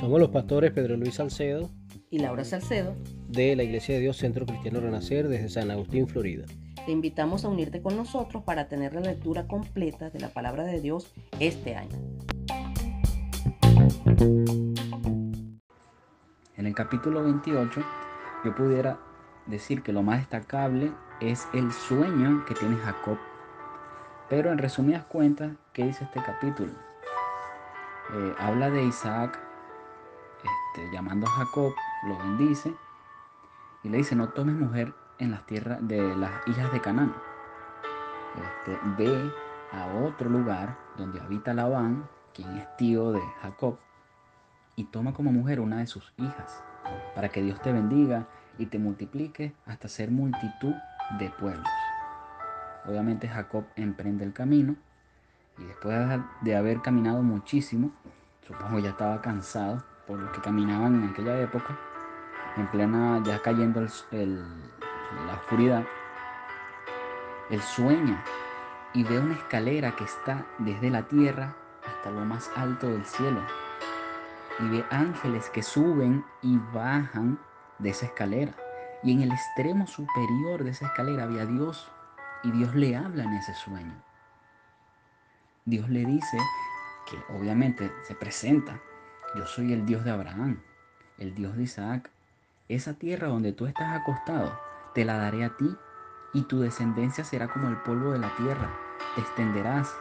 Somos los pastores Pedro Luis Salcedo y Laura Salcedo de la Iglesia de Dios Centro Cristiano Renacer desde San Agustín, Florida. Te invitamos a unirte con nosotros para tener la lectura completa de la palabra de Dios este año. En el capítulo 28 yo pudiera decir que lo más destacable es el sueño que tiene Jacob. Pero en resumidas cuentas, ¿qué dice este capítulo? Eh, habla de Isaac este, llamando a Jacob, lo bendice y le dice, no tomes mujer en las tierras de las hijas de Canaán. Este, ve a otro lugar donde habita Labán, quien es tío de Jacob, y toma como mujer una de sus hijas, para que Dios te bendiga y te multiplique hasta ser multitud de pueblos. Obviamente Jacob emprende el camino y después de haber caminado muchísimo, supongo ya estaba cansado por lo que caminaban en aquella época, en plena ya cayendo la oscuridad, él sueña y ve una escalera que está desde la tierra hasta lo más alto del cielo. Y ve ángeles que suben y bajan de esa escalera. Y en el extremo superior de esa escalera había Dios. Y Dios le habla en ese sueño. Dios le dice que obviamente se presenta. Yo soy el Dios de Abraham, el Dios de Isaac. Esa tierra donde tú estás acostado, te la daré a ti y tu descendencia será como el polvo de la tierra. Te extenderás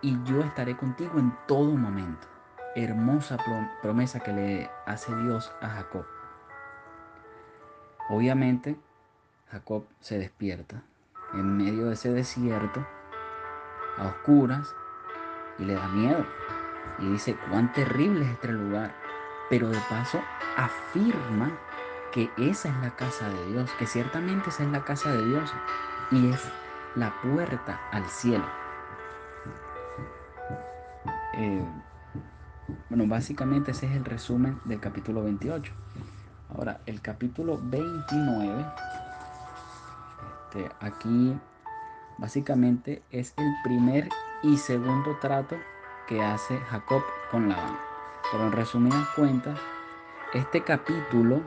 y yo estaré contigo en todo momento. Hermosa promesa que le hace Dios a Jacob. Obviamente, Jacob se despierta en medio de ese desierto, a oscuras, y le da miedo. Y dice, cuán terrible es este lugar. Pero de paso afirma que esa es la casa de Dios, que ciertamente esa es la casa de Dios y es la puerta al cielo. Eh, bueno, básicamente ese es el resumen del capítulo 28. Ahora, el capítulo 29, este, aquí básicamente es el primer y segundo trato que hace Jacob con Labán. Pero en resumidas cuentas, este capítulo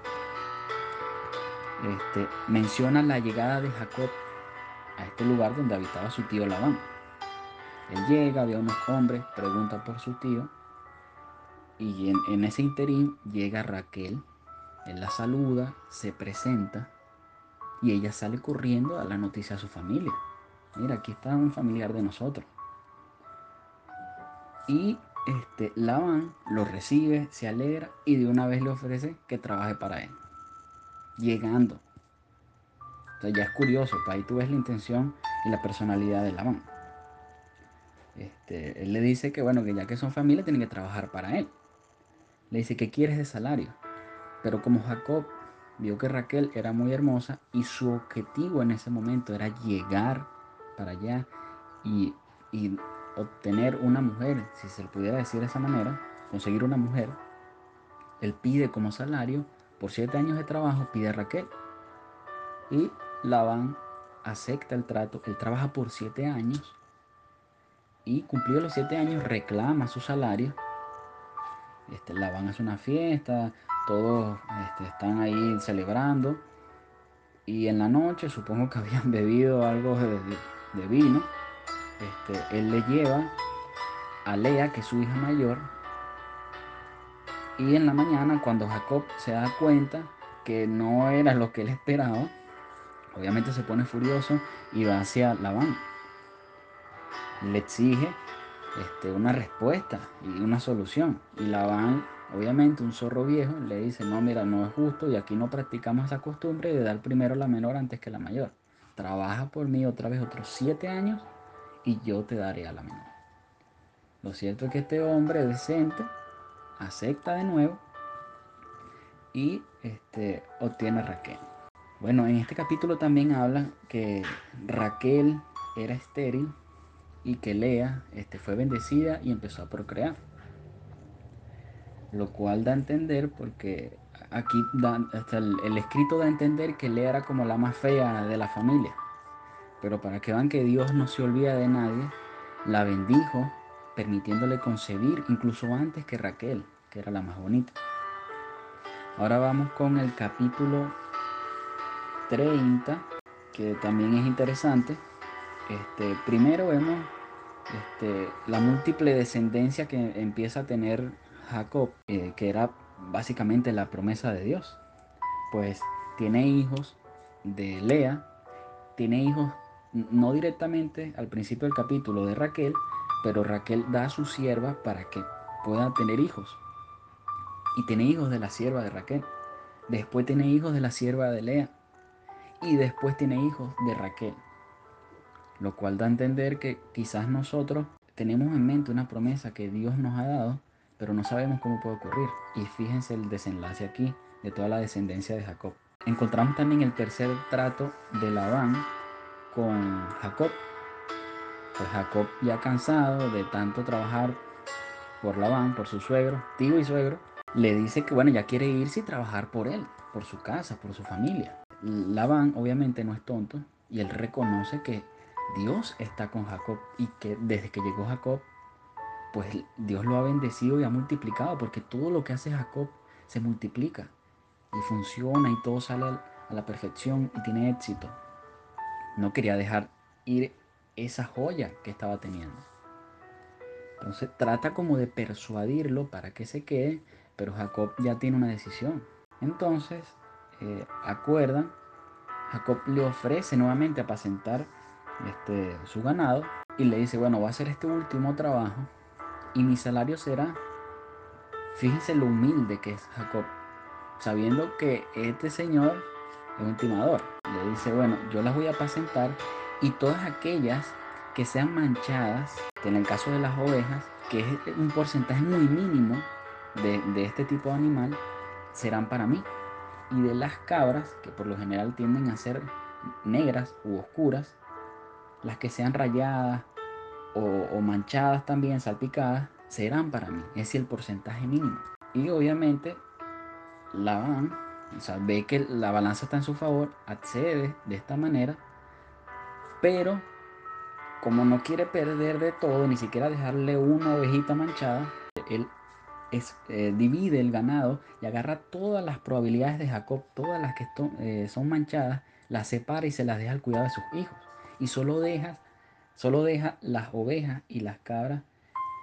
este, menciona la llegada de Jacob a este lugar donde habitaba su tío Labán. Él llega, ve a unos hombres, pregunta por su tío y en, en ese interín llega Raquel, él la saluda, se presenta y ella sale corriendo a la noticia a su familia. Mira, aquí está un familiar de nosotros. Y este, Labán lo recibe, se alegra y de una vez le ofrece que trabaje para él. Llegando. Entonces ya es curioso, pues ahí tú ves la intención y la personalidad de Labán. Este, él le dice que bueno, que ya que son familia tienen que trabajar para él. Le dice, ¿qué quieres de salario? Pero como Jacob vio que Raquel era muy hermosa y su objetivo en ese momento era llegar para allá y, obtener una mujer, si se le pudiera decir de esa manera, conseguir una mujer, él pide como salario, por siete años de trabajo, pide a Raquel. Y Labán acepta el trato, él trabaja por siete años y cumplido los siete años reclama su salario. Este, Labán hace una fiesta, todos este, están ahí celebrando. Y en la noche, supongo que habían bebido algo de, vino. Este, él le lleva a Lea, que es su hija mayor. Y en la mañana, cuando Jacob se da cuenta que no era lo que él esperaba, obviamente se pone furioso y va hacia Labán. Le exige este, una respuesta y una solución. Y Labán Obviamente un zorro viejo le dice, no, mira, no es justo y aquí no practicamos esa costumbre de dar primero la menor antes que la mayor. Trabaja por mí otra vez otros siete años y yo te daré a la menor. Lo cierto es que este hombre decente acepta de nuevo y este, obtiene a Raquel. Bueno, en este capítulo también habla que Raquel era estéril y que Lea este, fue bendecida y empezó a procrear lo cual da a entender porque aquí el, escrito da a entender que Lea era como la más fea de la familia. Pero para que vean que Dios no se olvida de nadie, la bendijo, permitiéndole concebir incluso antes que Raquel, que era la más bonita. Ahora vamos con el capítulo 30, que también es interesante. Este, primero vemos este, la múltiple descendencia que empieza a tener Jacob, eh, que era básicamente la promesa de Dios. Pues tiene hijos de Lea, tiene hijos no directamente al principio del capítulo de Raquel, pero Raquel da a su sierva para que pueda tener hijos. Y tiene hijos de la sierva de Raquel. Después tiene hijos de la sierva de Lea. Y después tiene hijos de Raquel. Lo cual da a entender que quizás nosotros tenemos en mente una promesa que Dios nos ha dado, pero no sabemos cómo puede ocurrir. Y fíjense el desenlace aquí de toda la descendencia de Jacob. Encontramos también el tercer trato de Labán con Jacob. Pues Jacob ya cansado de tanto trabajar por Labán, por su suegro, tío y suegro, le dice que bueno, ya quiere irse y trabajar por él, por su casa, por su familia. Labán obviamente no es tonto y él reconoce que Dios está con Jacob y que desde que llegó Jacob, pues Dios lo ha bendecido y ha multiplicado, porque todo lo que hace Jacob se multiplica y funciona y todo sale a la perfección y tiene éxito. No quería dejar ir esa joya que estaba teniendo. Entonces trata como de persuadirlo para que se quede, pero Jacob ya tiene una decisión. Entonces eh, acuerdan, Jacob le ofrece nuevamente apacentar este, su ganado y le dice, bueno, va a hacer este último trabajo y mi salario será, fíjense lo humilde que es Jacob, sabiendo que este señor es un timador. Le dice, bueno, yo las voy a apacentar y todas aquellas que sean manchadas, en el caso de las ovejas, que es un porcentaje muy mínimo de, de este tipo de animal, serán para mí. Y de las cabras, que por lo general tienden a ser negras u oscuras, las que sean rayadas o, manchadas también, salpicadas, serán para mí. Ese es el porcentaje mínimo. Y obviamente la van, o sea, ve que la balanza está en su favor, accede de esta manera, pero como no quiere perder de todo, ni siquiera dejarle una ovejita manchada, él eh, divide el ganado y agarra todas las probabilidades de Jacob, todas las que eh, son manchadas, las separa y se las deja al cuidado de sus hijos y solo solo deja las ovejas y las cabras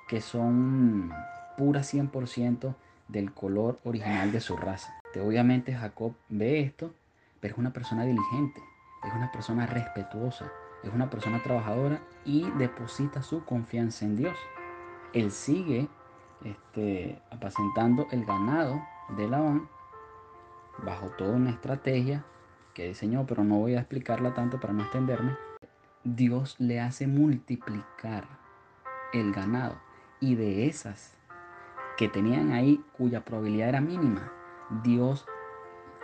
que son puras 100% del color original de su raza. Obviamente Jacob ve esto, pero es una persona diligente, es una persona respetuosa, es una persona trabajadora y deposita su confianza en Dios. Él sigue este, apacentando el ganado de Labán bajo toda una estrategia que diseñó, pero no voy a explicarla tanto para no extenderme. Dios le hace multiplicar el ganado y de esas que tenían ahí cuya probabilidad era mínima, Dios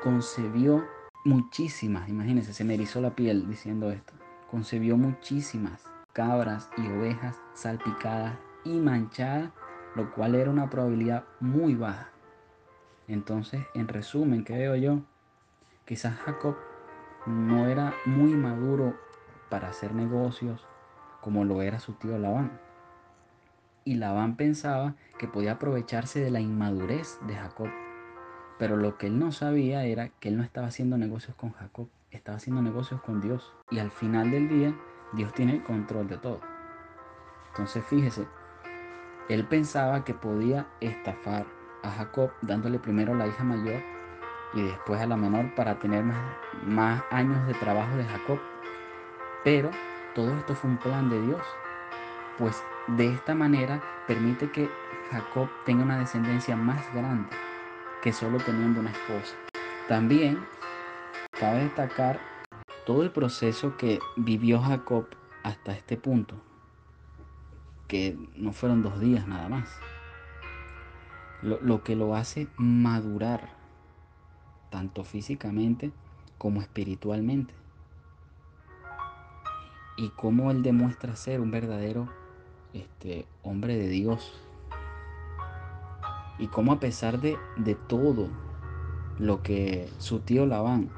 concebió muchísimas, imagínense, se me erizó la piel diciendo esto, concebió muchísimas cabras y ovejas salpicadas y manchadas, lo cual era una probabilidad muy baja. Entonces, en resumen, ¿qué veo yo? Quizás Jacob no era muy maduro para hacer negocios como lo era su tío Labán. Y Labán pensaba que podía aprovecharse de la inmadurez de Jacob. Pero lo que él no sabía era que él no estaba haciendo negocios con Jacob, estaba haciendo negocios con Dios. Y al final del día, Dios tiene el control de todo. Entonces fíjese, él pensaba que podía estafar a Jacob dándole primero la hija mayor y después a la menor para tener más, más años de trabajo de Jacob pero todo esto fue un plan de Dios, pues de esta manera permite que Jacob tenga una descendencia más grande que solo teniendo una esposa. También cabe destacar todo el proceso que vivió Jacob hasta este punto, que no fueron dos días nada más. Lo, lo, que lo hace madurar, tanto físicamente como espiritualmente y cómo él demuestra ser un verdadero este, hombre de Dios. Y cómo a pesar de, de todo lo que su tío Labán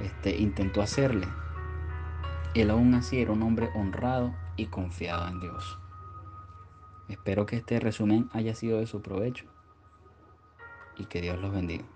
este, intentó hacerle, él aún así era un hombre honrado y confiado en Dios. Espero que este resumen haya sido de su provecho y que Dios los bendiga.